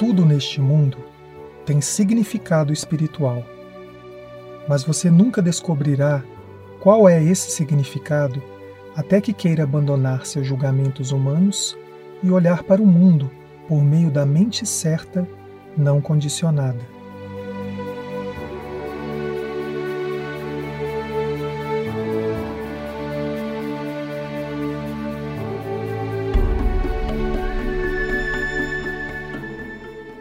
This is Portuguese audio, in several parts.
tudo neste mundo tem significado espiritual, mas você nunca descobrirá qual é esse significado até que queira abandonar seus julgamentos humanos e olhar para o mundo por meio da mente certa, não condicionada.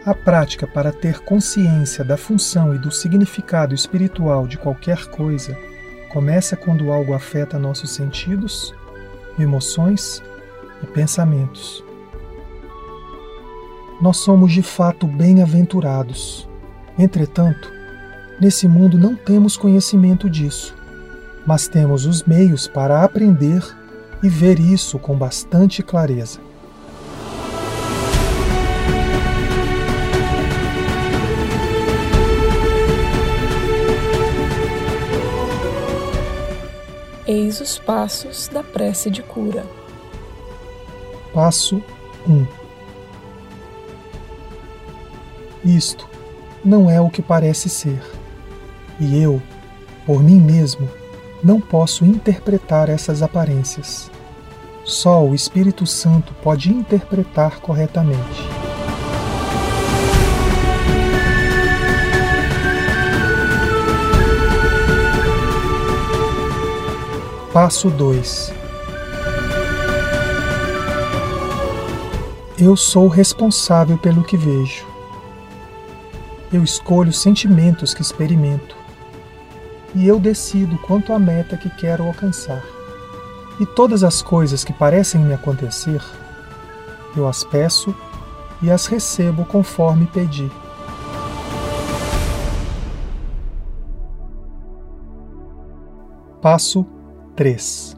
A prática para ter consciência da função e do significado espiritual de qualquer coisa começa quando algo afeta nossos sentidos, emoções e pensamentos. Nós somos de fato bem-aventurados. Entretanto, nesse mundo não temos conhecimento disso, mas temos os meios para aprender e ver isso com bastante clareza. Eis os passos da prece de cura. Passo 1 Isto não é o que parece ser, e eu, por mim mesmo, não posso interpretar essas aparências. Só o Espírito Santo pode interpretar corretamente. Passo 2 Eu sou responsável pelo que vejo. Eu escolho os sentimentos que experimento. E eu decido quanto à meta que quero alcançar. E todas as coisas que parecem me acontecer, eu as peço e as recebo conforme pedi. Passo 3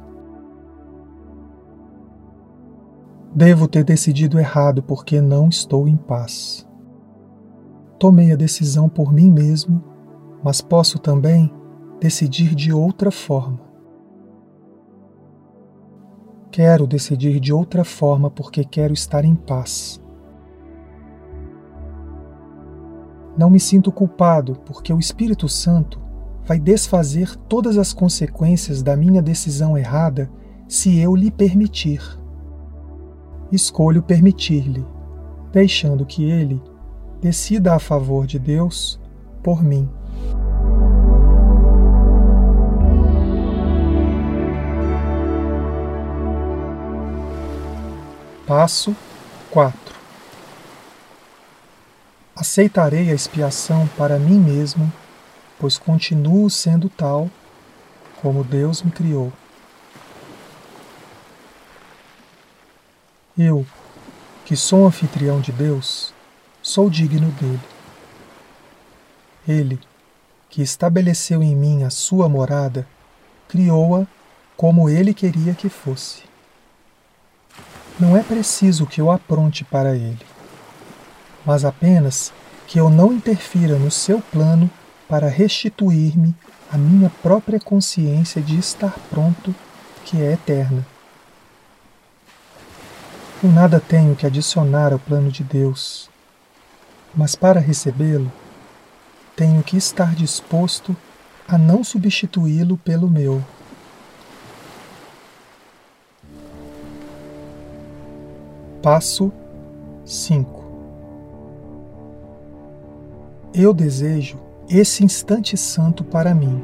Devo ter decidido errado porque não estou em paz. Tomei a decisão por mim mesmo, mas posso também decidir de outra forma. Quero decidir de outra forma porque quero estar em paz. Não me sinto culpado porque o Espírito Santo vai desfazer todas as consequências da minha decisão errada se eu lhe permitir. Escolho permitir-lhe, deixando que ele decida a favor de Deus por mim. Passo 4 Aceitarei a expiação para mim mesmo pois continuo sendo tal como Deus me criou. Eu, que sou anfitrião de Deus, sou digno dele. Ele, que estabeleceu em mim a sua morada, criou-a como ele queria que fosse. Não é preciso que eu apronte para ele, mas apenas que eu não interfira no seu plano para restituir-me a minha própria consciência de estar pronto, que é eterna. Eu nada tenho que adicionar ao plano de Deus, mas para recebê-lo, tenho que estar disposto a não substituí-lo pelo meu. Passo 5 Eu desejo esse instante santo para mim,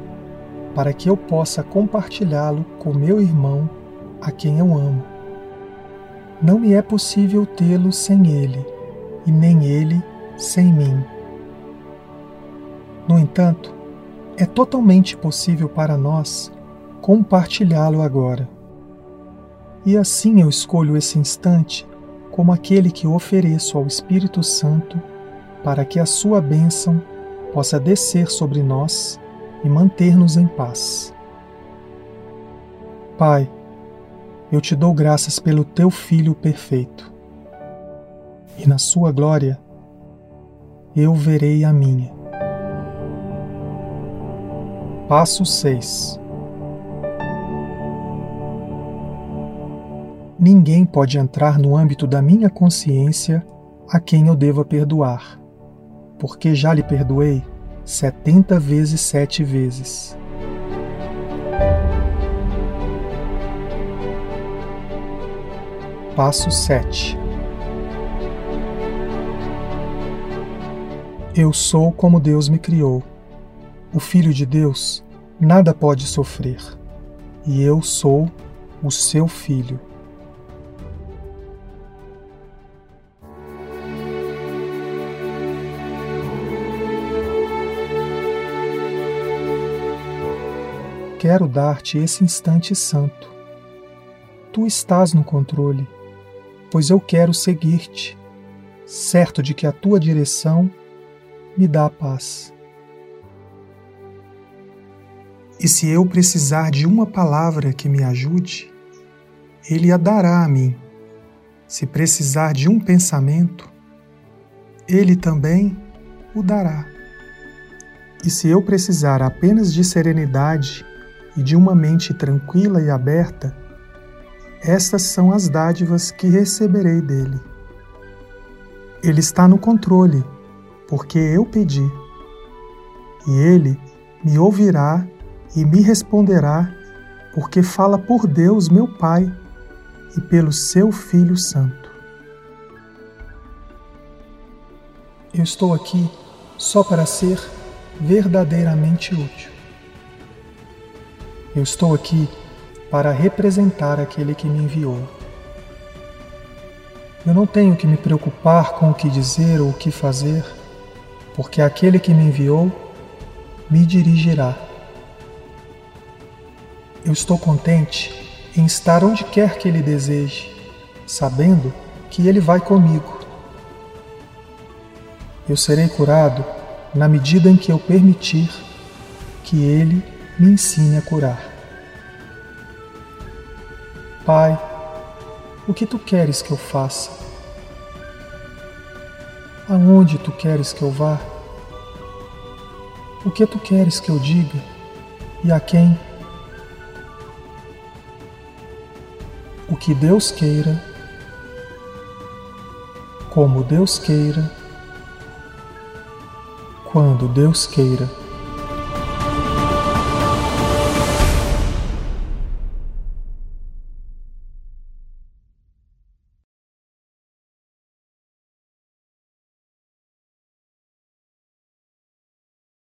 para que eu possa compartilhá-lo com meu irmão, a quem eu amo. Não me é possível tê-lo sem ele, e nem ele sem mim. No entanto, é totalmente possível para nós compartilhá-lo agora. E assim eu escolho esse instante como aquele que ofereço ao Espírito Santo para que a sua bênção possa descer sobre nós e manter-nos em paz. Pai, eu te dou graças pelo teu Filho perfeito, e na sua glória eu verei a minha. Passo 6 Ninguém pode entrar no âmbito da minha consciência a quem eu deva perdoar, porque já lhe perdoei setenta vezes sete vezes. Passo 7 Eu sou como Deus me criou. O Filho de Deus nada pode sofrer, e eu sou o seu filho. Quero dar-te esse instante santo. Tu estás no controle, pois eu quero seguir-te, certo de que a tua direção me dá paz. E se eu precisar de uma palavra que me ajude, Ele a dará a mim. Se precisar de um pensamento, Ele também o dará. E se eu precisar apenas de serenidade e de uma mente tranquila e aberta, estas são as dádivas que receberei dele. Ele está no controle porque eu pedi. E ele me ouvirá e me responderá, porque fala por Deus, meu Pai, e pelo seu Filho Santo. Eu estou aqui só para ser verdadeiramente útil. Eu estou aqui para representar aquele que me enviou. Eu não tenho que me preocupar com o que dizer ou o que fazer porque aquele que me enviou me dirigirá. Eu estou contente em estar onde quer que Ele deseje, sabendo que Ele vai comigo. Eu serei curado na medida em que eu permitir que Ele me ensine a curar. Pai, o que tu queres que eu faça? Aonde tu queres que eu vá? O que tu queres que eu diga? E a quem? O que Deus queira, como Deus queira, quando Deus queira.